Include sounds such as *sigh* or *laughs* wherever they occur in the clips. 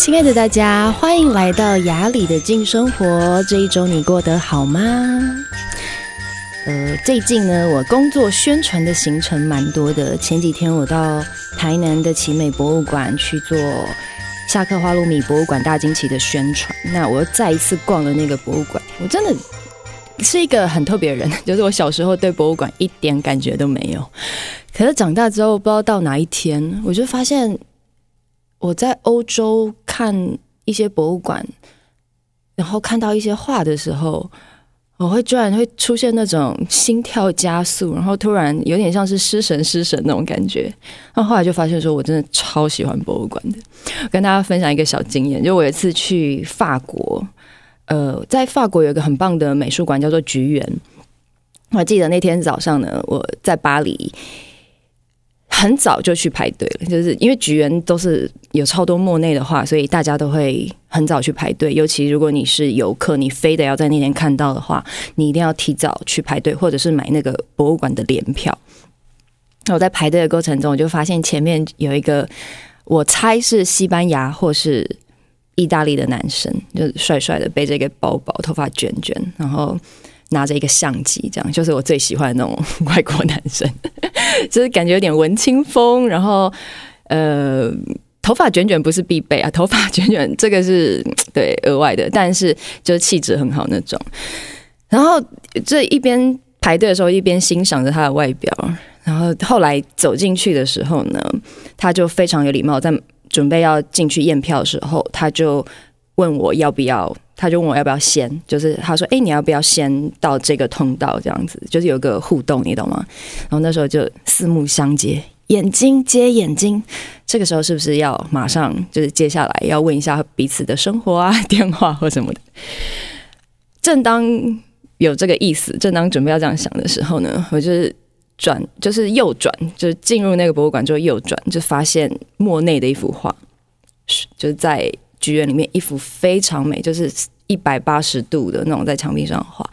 亲爱的大家，欢迎来到雅里的静生活。这一周你过得好吗？呃，最近呢，我工作宣传的行程蛮多的。前几天我到台南的奇美博物馆去做夏克花露米博物馆大惊奇的宣传。那我又再一次逛了那个博物馆，我真的是一个很特别的人，就是我小时候对博物馆一点感觉都没有，可是长大之后，不知道到哪一天，我就发现。我在欧洲看一些博物馆，然后看到一些画的时候，我会突然会出现那种心跳加速，然后突然有点像是失神失神那种感觉。那后来就发现说，我真的超喜欢博物馆的。跟大家分享一个小经验，就我有一次去法国，呃，在法国有一个很棒的美术馆叫做橘园。我还记得那天早上呢，我在巴黎。很早就去排队了，就是因为橘园都是有超多莫内的话，所以大家都会很早去排队。尤其如果你是游客，你非得要在那天看到的话，你一定要提早去排队，或者是买那个博物馆的联票。那我在排队的过程中，我就发现前面有一个，我猜是西班牙或是意大利的男生，就帅帅的，背着一个包包，头发卷卷，然后。拿着一个相机，这样就是我最喜欢那种 *laughs* 外国男生，*laughs* 就是感觉有点文青风。然后，呃，头发卷卷不是必备啊，*laughs* 头发卷卷这个是对额外的，但是就是气质很好那种。然后这一边排队的时候，一边欣赏着他的外表。然后后来走进去的时候呢，他就非常有礼貌，在准备要进去验票的时候，他就问我要不要。他就问我要不要先，就是他说：“哎、你要不要先到这个通道？这样子就是有个互动，你懂吗？”然后那时候就四目相接，眼睛接眼睛。这个时候是不是要马上就是接下来要问一下彼此的生活啊、电话或什么的？正当有这个意思，正当准备要这样想的时候呢，我就是转，就是右转，就是进入那个博物馆之后右转，就发现莫内的一幅画，就是在。剧院里面一幅非常美，就是一百八十度的那种在墙壁上画，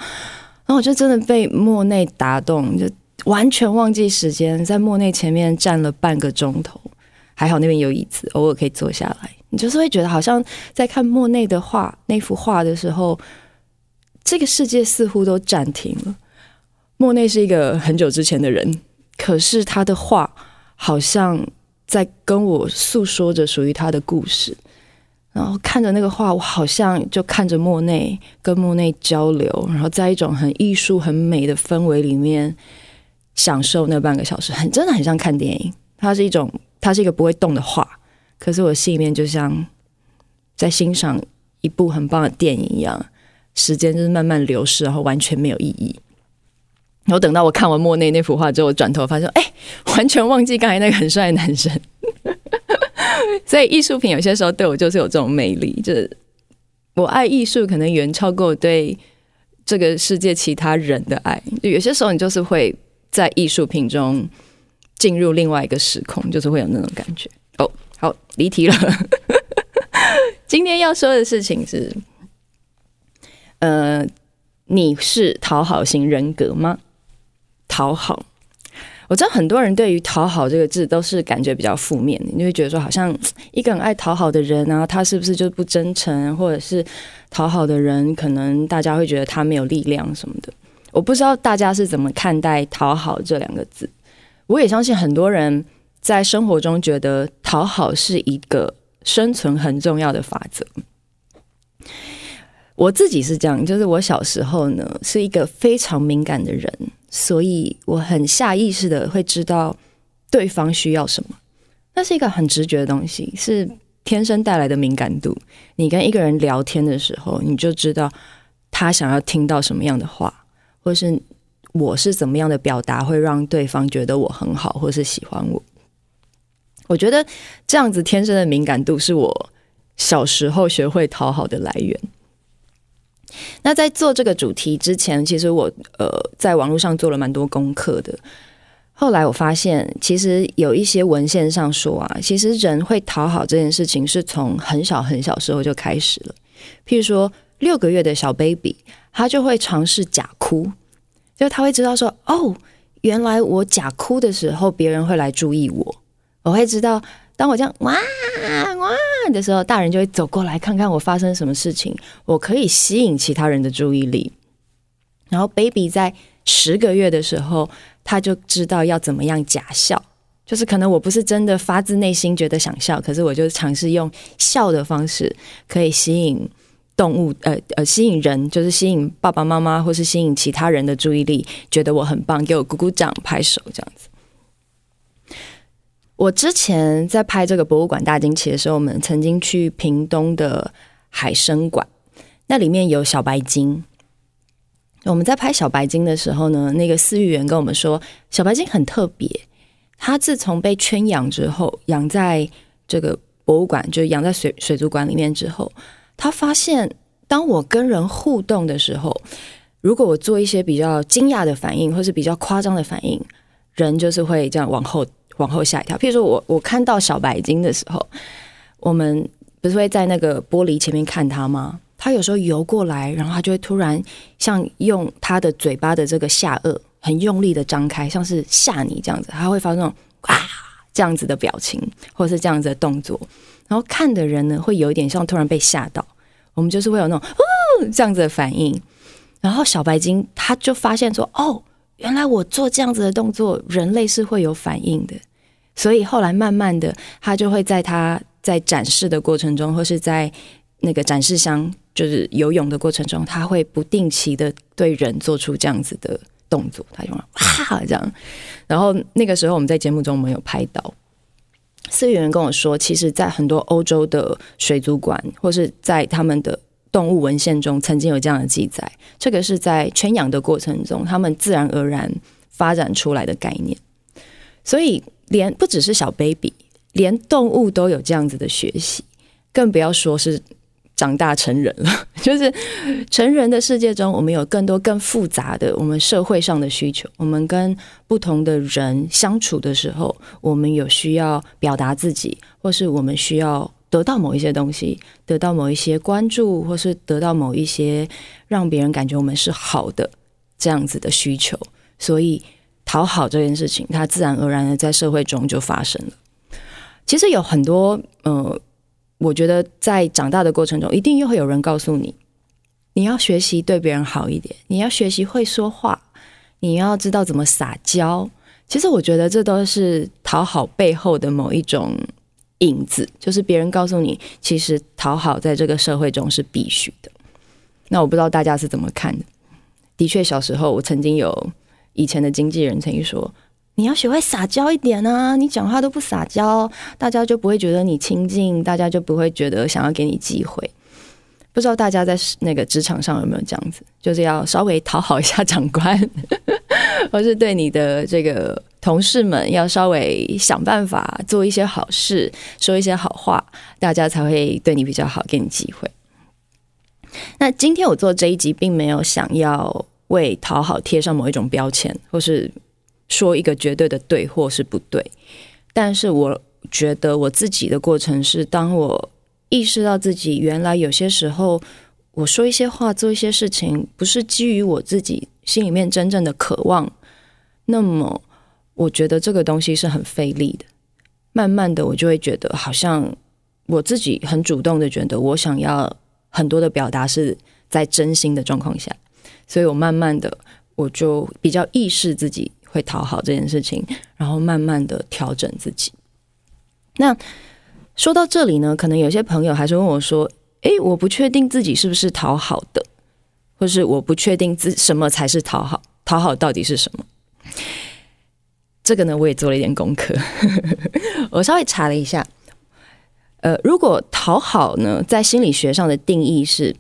然后我就真的被莫内打动，就完全忘记时间，在莫内前面站了半个钟头，还好那边有椅子，偶尔可以坐下来。你就是会觉得好像在看莫内的画，那幅画的时候，这个世界似乎都暂停了。莫内是一个很久之前的人，可是他的画好像在跟我诉说着属于他的故事。然后看着那个画，我好像就看着莫内，跟莫内交流，然后在一种很艺术、很美的氛围里面享受那半个小时，很真的很像看电影。它是一种，它是一个不会动的画，可是我心里面就像在欣赏一部很棒的电影一样，时间就是慢慢流逝，然后完全没有意义。然后等到我看完莫内那幅画之后，我转头发现，哎，完全忘记刚才那个很帅的男生。*laughs* 所以艺术品有些时候对我就是有这种魅力，就是我爱艺术可能远超过对这个世界其他人的爱。就有些时候你就是会在艺术品中进入另外一个时空，就是会有那种感觉。哦，好，离题了。*laughs* 今天要说的事情是，呃，你是讨好型人格吗？讨好。我知道很多人对于“讨好”这个字都是感觉比较负面的，你会觉得说，好像 *tsk* 一个很爱讨好的人啊，他是不是就不真诚，或者是讨好的人，可能大家会觉得他没有力量什么的。我不知道大家是怎么看待“讨好”这两个字。我也相信很多人在生活中觉得讨好是一个生存很重要的法则。我自己是这样，就是我小时候呢是一个非常敏感的人。所以我很下意识的会知道对方需要什么，那是一个很直觉的东西，是天生带来的敏感度。你跟一个人聊天的时候，你就知道他想要听到什么样的话，或是我是怎么样的表达会让对方觉得我很好，或是喜欢我。我觉得这样子天生的敏感度是我小时候学会讨好的来源。那在做这个主题之前，其实我呃在网络上做了蛮多功课的。后来我发现，其实有一些文献上说啊，其实人会讨好这件事情是从很小很小时候就开始了。譬如说，六个月的小 baby，他就会尝试假哭，就他会知道说，哦，原来我假哭的时候，别人会来注意我。我会知道，当我这样哇哇的时候，大人就会走过来看看我发生什么事情，我可以吸引其他人的注意力。然后 baby 在十个月的时候，他就知道要怎么样假笑，就是可能我不是真的发自内心觉得想笑，可是我就尝试用笑的方式可以吸引动物，呃呃，吸引人，就是吸引爸爸妈妈或是吸引其他人的注意力，觉得我很棒，给我鼓鼓掌、拍手这样子。我之前在拍这个博物馆大惊奇的时候，我们曾经去屏东的海生馆，那里面有小白鲸。我们在拍小白鲸的时候呢，那个饲育员跟我们说，小白鲸很特别，它自从被圈养之后，养在这个博物馆，就养在水水族馆里面之后，他发现，当我跟人互动的时候，如果我做一些比较惊讶的反应，或是比较夸张的反应，人就是会这样往后。往后吓一跳。譬如说我我看到小白鲸的时候，我们不是会在那个玻璃前面看它吗？它有时候游过来，然后它就会突然像用它的嘴巴的这个下颚很用力的张开，像是吓你这样子。它会发那种啊这样子的表情，或者是这样子的动作。然后看的人呢，会有一点像突然被吓到。我们就是会有那种哦这样子的反应。然后小白鲸它就发现说哦。原来我做这样子的动作，人类是会有反应的，所以后来慢慢的，他就会在他在展示的过程中，或是在那个展示箱就是游泳的过程中，他会不定期的对人做出这样子的动作，他就哇这样，然后那个时候我们在节目中我们有拍到，饲养员跟我说，其实，在很多欧洲的水族馆，或是在他们的。动物文献中曾经有这样的记载，这个是在圈养的过程中，他们自然而然发展出来的概念。所以，连不只是小 baby，连动物都有这样子的学习，更不要说是长大成人了。*laughs* 就是成人的世界中，我们有更多更复杂的我们社会上的需求。我们跟不同的人相处的时候，我们有需要表达自己，或是我们需要。得到某一些东西，得到某一些关注，或是得到某一些让别人感觉我们是好的这样子的需求，所以讨好这件事情，它自然而然的在社会中就发生了。其实有很多，呃，我觉得在长大的过程中，一定又会有人告诉你，你要学习对别人好一点，你要学习会说话，你要知道怎么撒娇。其实我觉得这都是讨好背后的某一种。影子就是别人告诉你，其实讨好在这个社会中是必须的。那我不知道大家是怎么看的。的确，小时候我曾经有以前的经纪人曾经说：“你要学会撒娇一点啊，你讲话都不撒娇，大家就不会觉得你亲近，大家就不会觉得想要给你机会。”不知道大家在那个职场上有没有这样子，就是要稍微讨好一下长官，*laughs* 或是对你的这个同事们要稍微想办法做一些好事，说一些好话，大家才会对你比较好，给你机会。那今天我做这一集，并没有想要为讨好贴上某一种标签，或是说一个绝对的对或是不对。但是我觉得我自己的过程是，当我。意识到自己原来有些时候，我说一些话、做一些事情，不是基于我自己心里面真正的渴望，那么我觉得这个东西是很费力的。慢慢的，我就会觉得好像我自己很主动的觉得，我想要很多的表达是在真心的状况下，所以我慢慢的我就比较意识自己会讨好这件事情，然后慢慢的调整自己。那。说到这里呢，可能有些朋友还是问我说：“诶，我不确定自己是不是讨好的，或是我不确定自什么才是讨好，讨好到底是什么？”这个呢，我也做了一点功课，*laughs* 我稍微查了一下。呃，如果讨好呢，在心理学上的定义是，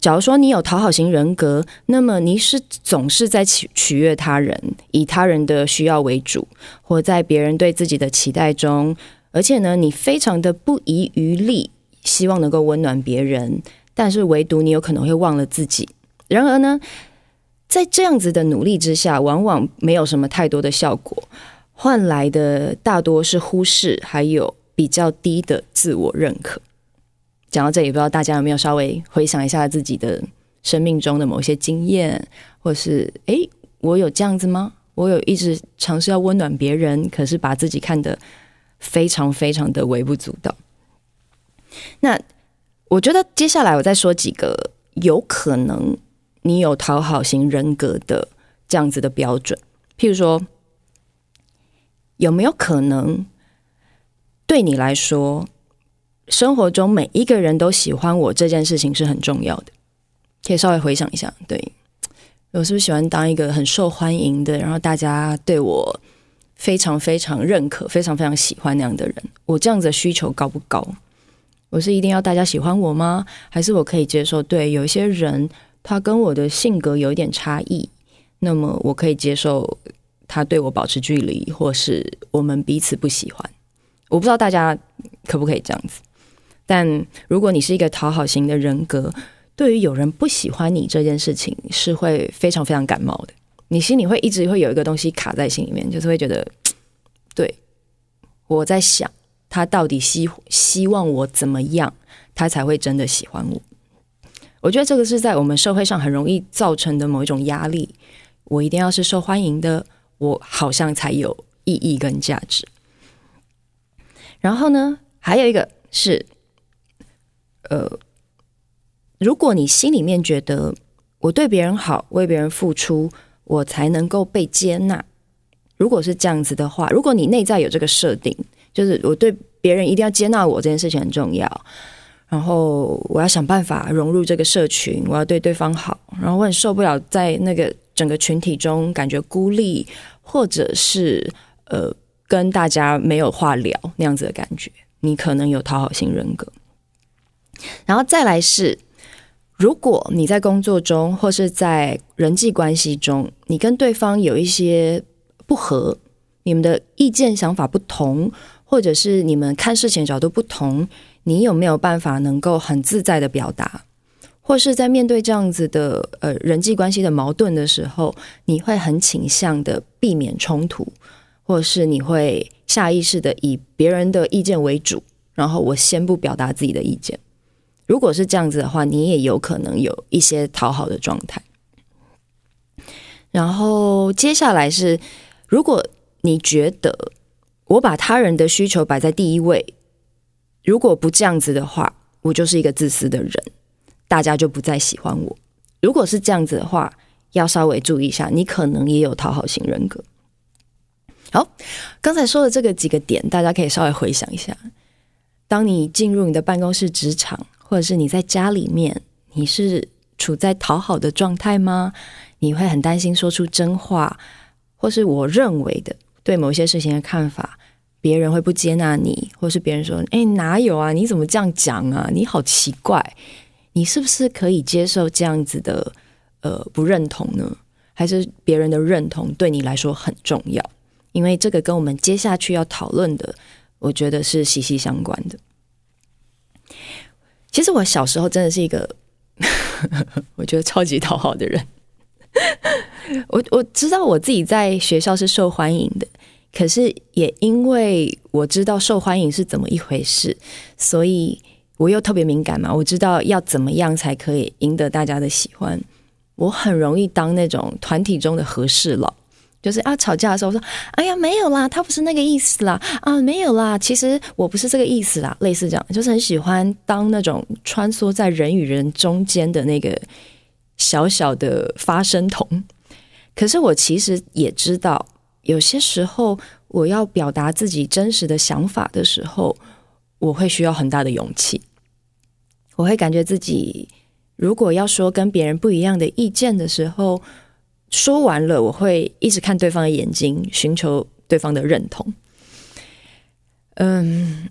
假如说你有讨好型人格，那么你是总是在取取悦他人，以他人的需要为主，或在别人对自己的期待中。而且呢，你非常的不遗余力，希望能够温暖别人，但是唯独你有可能会忘了自己。然而呢，在这样子的努力之下，往往没有什么太多的效果，换来的大多是忽视，还有比较低的自我认可。讲到这里，不知道大家有没有稍微回想一下自己的生命中的某些经验，或是诶，我有这样子吗？我有一直尝试要温暖别人，可是把自己看得。非常非常的微不足道。那我觉得接下来我再说几个有可能你有讨好型人格的这样子的标准，譬如说，有没有可能对你来说，生活中每一个人都喜欢我这件事情是很重要的？可以稍微回想一下，对，我是不是喜欢当一个很受欢迎的，然后大家对我非常非常认可、非常非常喜欢那样的人？我这样子的需求高不高？我是一定要大家喜欢我吗？还是我可以接受？对，有一些人他跟我的性格有一点差异，那么我可以接受他对我保持距离，或是我们彼此不喜欢。我不知道大家可不可以这样子。但如果你是一个讨好型的人格，对于有人不喜欢你这件事情，是会非常非常感冒的。你心里会一直会有一个东西卡在心里面，就是会觉得，*tsk* 对，我在想。他到底希希望我怎么样，他才会真的喜欢我？我觉得这个是在我们社会上很容易造成的某一种压力。我一定要是受欢迎的，我好像才有意义跟价值。然后呢，还有一个是，呃，如果你心里面觉得我对别人好，为别人付出，我才能够被接纳。如果是这样子的话，如果你内在有这个设定。就是我对别人一定要接纳我这件事情很重要，然后我要想办法融入这个社群，我要对对方好，然后我很受不了在那个整个群体中感觉孤立，或者是呃跟大家没有话聊那样子的感觉，你可能有讨好型人格。然后再来是，如果你在工作中或是在人际关系中，你跟对方有一些不合，你们的意见想法不同。或者是你们看事情角度不同，你有没有办法能够很自在的表达？或是在面对这样子的呃人际关系的矛盾的时候，你会很倾向的避免冲突，或是你会下意识的以别人的意见为主，然后我先不表达自己的意见。如果是这样子的话，你也有可能有一些讨好的状态。然后接下来是，如果你觉得。我把他人的需求摆在第一位，如果不这样子的话，我就是一个自私的人，大家就不再喜欢我。如果是这样子的话，要稍微注意一下，你可能也有讨好型人格。好，刚才说的这个几个点，大家可以稍微回想一下。当你进入你的办公室、职场，或者是你在家里面，你是处在讨好的状态吗？你会很担心说出真话，或是我认为的。对某些事情的看法，别人会不接纳你，或是别人说：“哎，哪有啊？你怎么这样讲啊？你好奇怪，你是不是可以接受这样子的呃不认同呢？还是别人的认同对你来说很重要？因为这个跟我们接下去要讨论的，我觉得是息息相关的。其实我小时候真的是一个 *laughs* 我觉得超级讨好的人。”我我知道我自己在学校是受欢迎的，可是也因为我知道受欢迎是怎么一回事，所以我又特别敏感嘛。我知道要怎么样才可以赢得大家的喜欢。我很容易当那种团体中的和事佬，就是啊吵架的时候我说：“哎呀没有啦，他不是那个意思啦，啊没有啦，其实我不是这个意思啦。”类似这样，就是很喜欢当那种穿梭在人与人中间的那个。小小的发声筒，可是我其实也知道，有些时候我要表达自己真实的想法的时候，我会需要很大的勇气。我会感觉自己如果要说跟别人不一样的意见的时候，说完了，我会一直看对方的眼睛，寻求对方的认同。嗯，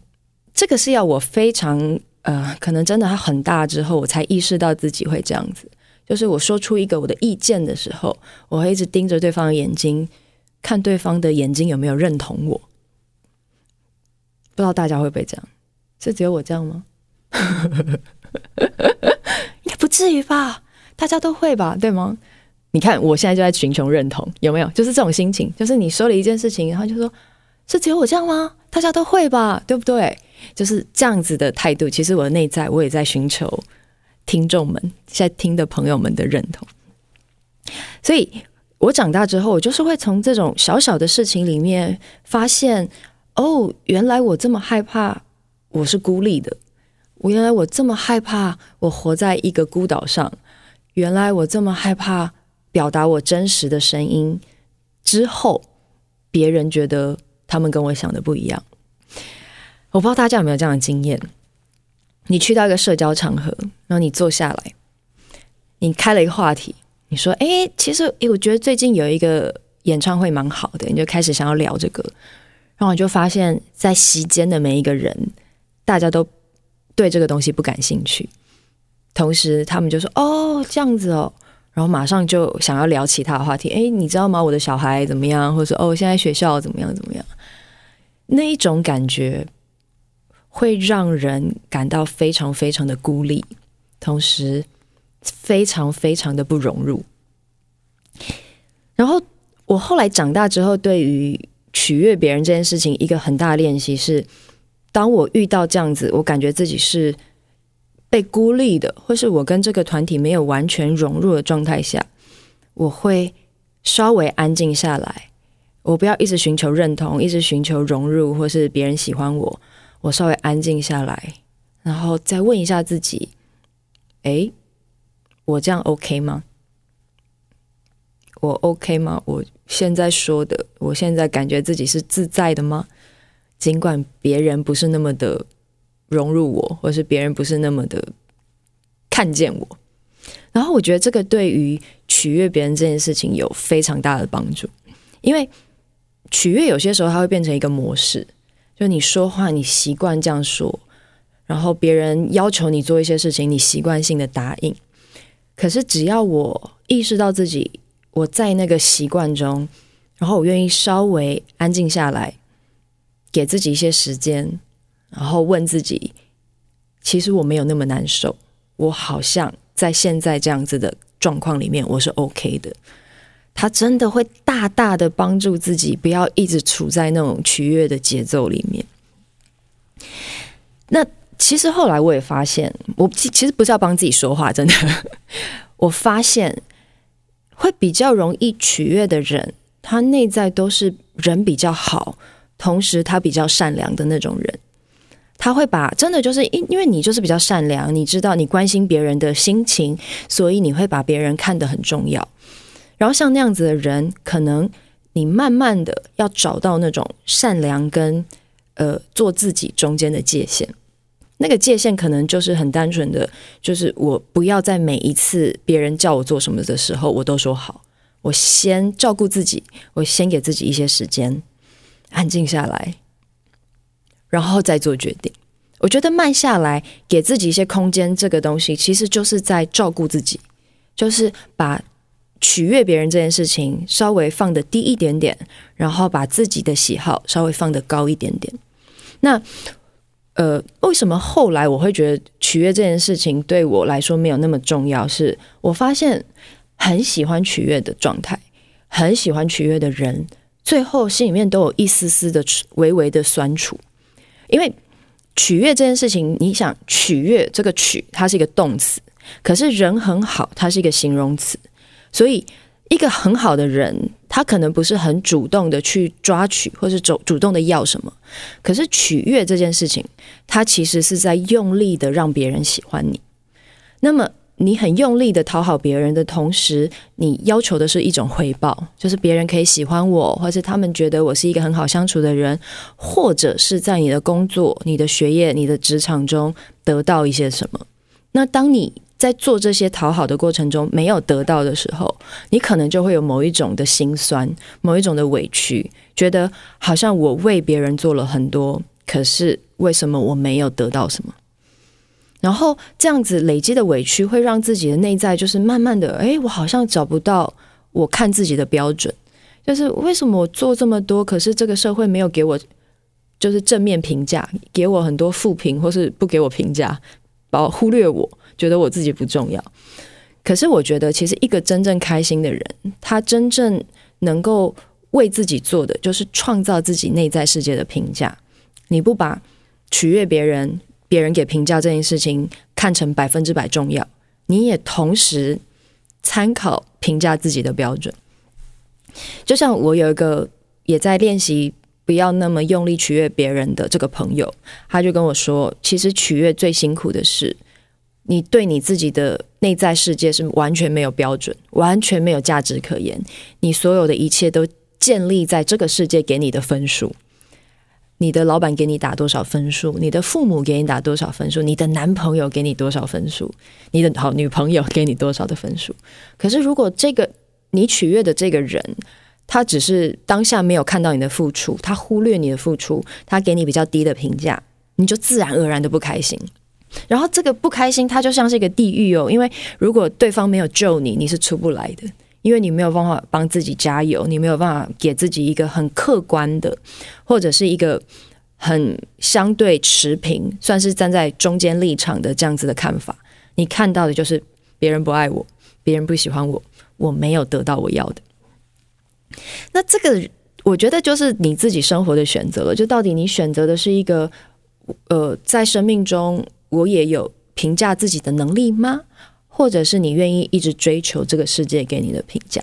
这个是要我非常呃，可能真的很大之后，我才意识到自己会这样子。就是我说出一个我的意见的时候，我会一直盯着对方的眼睛，看对方的眼睛有没有认同我。不知道大家会不会这样？是只有我这样吗？*laughs* 也不至于吧？大家都会吧？对吗？你看我现在就在寻求认同，有没有？就是这种心情，就是你说了一件事情，然后就说，是只有我这样吗？大家都会吧？对不对？就是这样子的态度。其实我的内在，我也在寻求。听众们，在听的朋友们的认同，所以我长大之后，我就是会从这种小小的事情里面发现，哦，原来我这么害怕我是孤立的，我原来我这么害怕，我活在一个孤岛上。原来我这么害怕表达我真实的声音，之后别人觉得他们跟我想的不一样。我不知道大家有没有这样的经验？你去到一个社交场合，然后你坐下来，你开了一个话题，你说：“哎，其实诶，我觉得最近有一个演唱会蛮好的。”你就开始想要聊这个，然后我就发现，在席间的每一个人，大家都。对这个东西不感兴趣，同时他们就说：“哦，这样子哦。”然后马上就想要聊其他的话题。哎，你知道吗？我的小孩怎么样？或者说：“哦，现在学校怎么样？怎么样？”那一种感觉会让人感到非常非常的孤立，同时非常非常的不融入。然后我后来长大之后，对于取悦别人这件事情，一个很大的练习是。当我遇到这样子，我感觉自己是被孤立的，或是我跟这个团体没有完全融入的状态下，我会稍微安静下来。我不要一直寻求认同，一直寻求融入，或是别人喜欢我。我稍微安静下来，然后再问一下自己：诶，我这样 OK 吗？我 OK 吗？我现在说的，我现在感觉自己是自在的吗？尽管别人不是那么的融入我，或是别人不是那么的看见我，然后我觉得这个对于取悦别人这件事情有非常大的帮助，因为取悦有些时候它会变成一个模式，就你说话你习惯这样说，然后别人要求你做一些事情，你习惯性的答应。可是只要我意识到自己我在那个习惯中，然后我愿意稍微安静下来。给自己一些时间，然后问自己：其实我没有那么难受，我好像在现在这样子的状况里面，我是 OK 的。他真的会大大的帮助自己，不要一直处在那种取悦的节奏里面。那其实后来我也发现，我其其实不是要帮自己说话，真的，*laughs* 我发现会比较容易取悦的人，他内在都是人比较好。同时，他比较善良的那种人，他会把真的就是因因为你就是比较善良，你知道你关心别人的心情，所以你会把别人看得很重要。然后像那样子的人，可能你慢慢的要找到那种善良跟呃做自己中间的界限。那个界限可能就是很单纯的，就是我不要在每一次别人叫我做什么的时候，我都说好。我先照顾自己，我先给自己一些时间。安静下来，然后再做决定。我觉得慢下来，给自己一些空间，这个东西其实就是在照顾自己，就是把取悦别人这件事情稍微放得低一点点，然后把自己的喜好稍微放得高一点点。那呃，为什么后来我会觉得取悦这件事情对我来说没有那么重要？是我发现很喜欢取悦的状态，很喜欢取悦的人。最后心里面都有一丝丝的微微的酸楚，因为取悦这件事情，你想取悦这个取，它是一个动词，可是人很好，它是一个形容词，所以一个很好的人，他可能不是很主动的去抓取，或是主主动的要什么，可是取悦这件事情，它其实是在用力的让别人喜欢你，那么。你很用力的讨好别人的同时，你要求的是一种回报，就是别人可以喜欢我，或是他们觉得我是一个很好相处的人，或者是在你的工作、你的学业、你的职场中得到一些什么。那当你在做这些讨好的过程中没有得到的时候，你可能就会有某一种的心酸，某一种的委屈，觉得好像我为别人做了很多，可是为什么我没有得到什么？然后这样子累积的委屈，会让自己的内在就是慢慢的，哎，我好像找不到我看自己的标准，就是为什么我做这么多，可是这个社会没有给我就是正面评价，给我很多负评，或是不给我评价，把我忽略我，觉得我自己不重要。可是我觉得，其实一个真正开心的人，他真正能够为自己做的，就是创造自己内在世界的评价。你不把取悦别人。别人给评价这件事情看成百分之百重要，你也同时参考评价自己的标准。就像我有一个也在练习不要那么用力取悦别人的这个朋友，他就跟我说，其实取悦最辛苦的是，你对你自己的内在世界是完全没有标准，完全没有价值可言，你所有的一切都建立在这个世界给你的分数。你的老板给你打多少分数？你的父母给你打多少分数？你的男朋友给你多少分数？你的好女朋友给你多少的分数？可是如果这个你取悦的这个人，他只是当下没有看到你的付出，他忽略你的付出，他给你比较低的评价，你就自然而然的不开心。然后这个不开心，它就像是一个地狱哦，因为如果对方没有救你，你是出不来的。因为你没有办法帮自己加油，你没有办法给自己一个很客观的，或者是一个很相对持平，算是站在中间立场的这样子的看法。你看到的就是别人不爱我，别人不喜欢我，我没有得到我要的。那这个我觉得就是你自己生活的选择了。就到底你选择的是一个呃，在生命中我也有评价自己的能力吗？或者是你愿意一直追求这个世界给你的评价，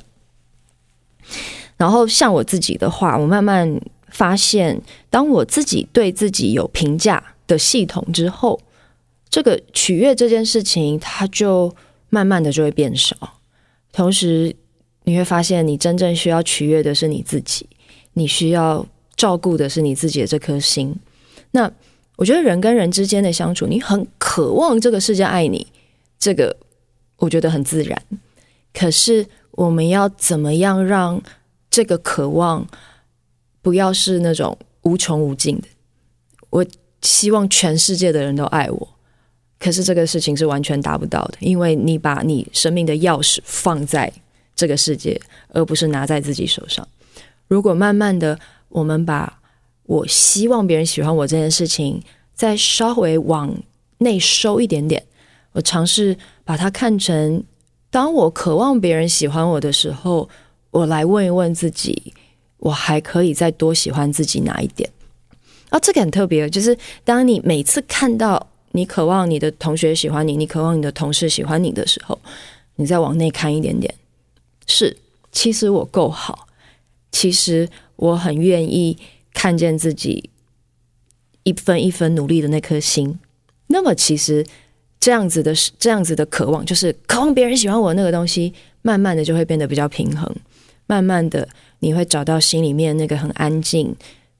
然后像我自己的话，我慢慢发现，当我自己对自己有评价的系统之后，这个取悦这件事情，它就慢慢的就会变少。同时，你会发现，你真正需要取悦的是你自己，你需要照顾的是你自己的这颗心。那我觉得人跟人之间的相处，你很渴望这个世界爱你，这个。我觉得很自然，可是我们要怎么样让这个渴望不要是那种无穷无尽的？我希望全世界的人都爱我，可是这个事情是完全达不到的，因为你把你生命的钥匙放在这个世界，而不是拿在自己手上。如果慢慢的，我们把我希望别人喜欢我这件事情再稍微往内收一点点。我尝试把它看成，当我渴望别人喜欢我的时候，我来问一问自己，我还可以再多喜欢自己哪一点？啊，这个很特别，就是当你每次看到你渴望你的同学喜欢你，你渴望你的同事喜欢你的时候，你再往内看一点点，是，其实我够好，其实我很愿意看见自己一分一分努力的那颗心，那么其实。这样子的，这样子的渴望，就是渴望别人喜欢我那个东西，慢慢的就会变得比较平衡。慢慢的，你会找到心里面那个很安静，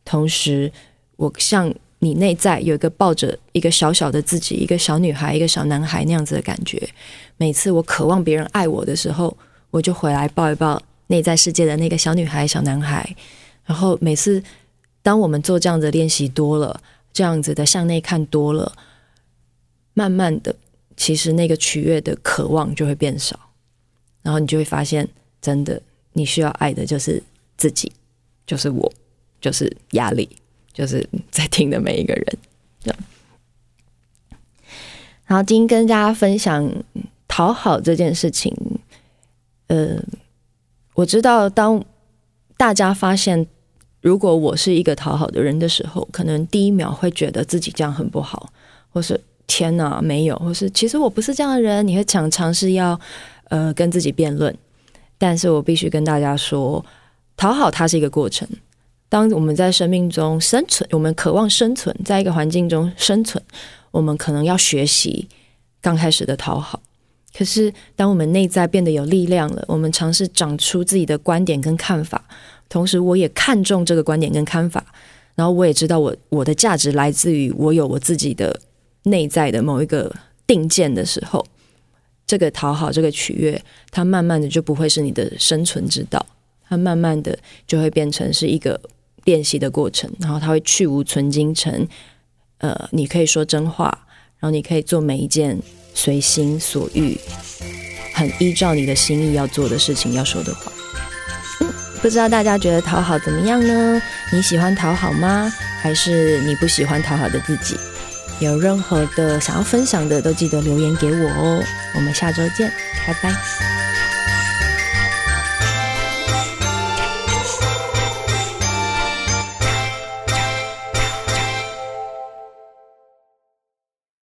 同时，我像你内在有一个抱着一个小小的自己，一个小女孩，一个小男孩那样子的感觉。每次我渴望别人爱我的时候，我就回来抱一抱内在世界的那个小女孩、小男孩。然后每次当我们做这样子的练习多了，这样子的向内看多了。慢慢的，其实那个取悦的渴望就会变少，然后你就会发现，真的，你需要爱的就是自己，就是我，就是压力，就是在听的每一个人。然后今天跟大家分享讨好这件事情，呃，我知道当大家发现，如果我是一个讨好的人的时候，可能第一秒会觉得自己这样很不好，或是。天哪，没有，或是其实我不是这样的人。你会想尝试要呃跟自己辩论，但是我必须跟大家说，讨好它是一个过程。当我们在生命中生存，我们渴望生存在一个环境中生存，我们可能要学习刚开始的讨好。可是当我们内在变得有力量了，我们尝试长出自己的观点跟看法，同时我也看重这个观点跟看法，然后我也知道我我的价值来自于我有我自己的。内在的某一个定见的时候，这个讨好，这个取悦，它慢慢的就不会是你的生存之道，它慢慢的就会变成是一个练习的过程，然后它会去无存精成，呃，你可以说真话，然后你可以做每一件随心所欲、很依照你的心意要做的事情要说的话。不知道大家觉得讨好怎么样呢？你喜欢讨好吗？还是你不喜欢讨好的自己？有任何的想要分享的，都记得留言给我哦。我们下周见，拜拜。